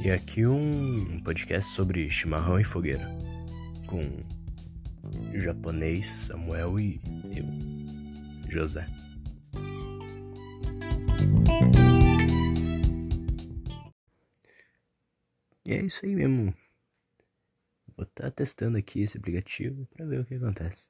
E aqui um podcast sobre chimarrão e fogueira, com o japonês Samuel e eu, José. E é isso aí mesmo. Vou estar tá testando aqui esse aplicativo para ver o que acontece.